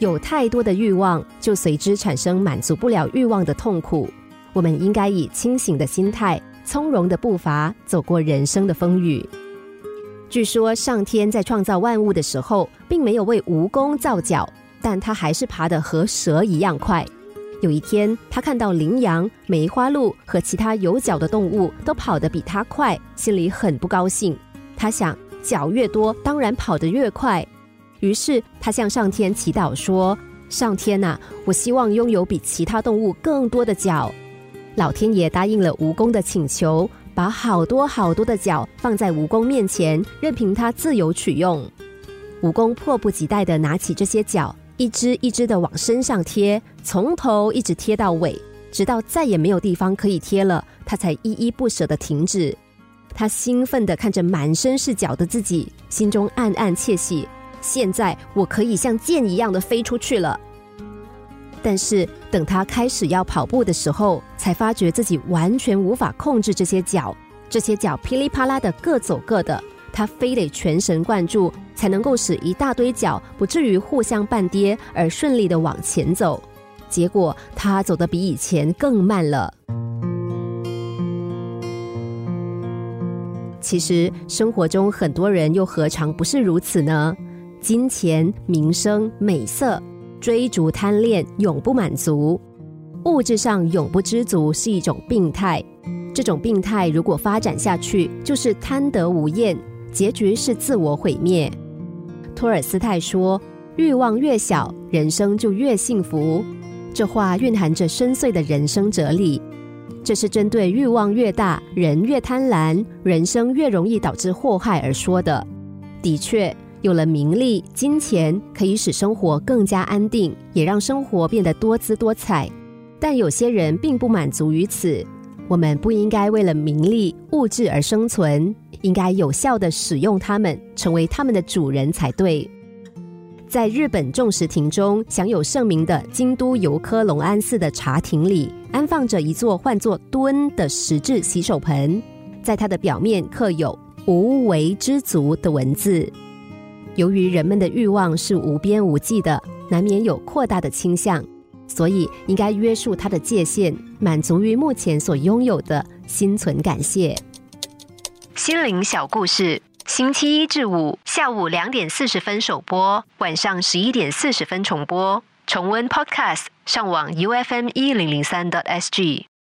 有太多的欲望，就随之产生满足不了欲望的痛苦。我们应该以清醒的心态、从容的步伐走过人生的风雨。据说上天在创造万物的时候，并没有为蜈蚣造脚，但它还是爬得和蛇一样快。有一天，他看到羚羊、梅花鹿和其他有脚的动物都跑得比他快，心里很不高兴。他想，脚越多，当然跑得越快。于是他向上天祈祷说：“上天呐，我希望拥有比其他动物更多的脚。”老天爷答应了蜈蚣的请求，把好多好多的脚放在蜈蚣面前，任凭它自由取用。蜈蚣迫不及待地拿起这些脚。一只一只的往身上贴，从头一直贴到尾，直到再也没有地方可以贴了，他才依依不舍的停止。他兴奋的看着满身是脚的自己，心中暗暗窃喜：现在我可以像箭一样的飞出去了。但是等他开始要跑步的时候，才发觉自己完全无法控制这些脚，这些脚噼里啪啦的各走各的。他非得全神贯注，才能够使一大堆脚不至于互相绊跌，而顺利的往前走。结果他走得比以前更慢了。其实生活中很多人又何尝不是如此呢？金钱、名声、美色，追逐贪恋，永不满足，物质上永不知足，是一种病态。这种病态如果发展下去，就是贪得无厌。结局是自我毁灭。托尔斯泰说：“欲望越小，人生就越幸福。”这话蕴含着深邃的人生哲理。这是针对欲望越大，人越贪婪，人生越容易导致祸害而说的。的确，有了名利、金钱，可以使生活更加安定，也让生活变得多姿多彩。但有些人并不满足于此。我们不应该为了名利、物质而生存。应该有效的使用它们，成为他们的主人才对。在日本众石亭中享有盛名的京都游科隆安寺的茶亭里，安放着一座唤作“敦”的石质洗手盆，在它的表面刻有“无为知足”的文字。由于人们的欲望是无边无际的，难免有扩大的倾向，所以应该约束它的界限，满足于目前所拥有的，心存感谢。心灵小故事，星期一至五下午两点四十分首播，晚上十一点四十分重播。重温 Podcast，上网 U F M 一零零三 t S G。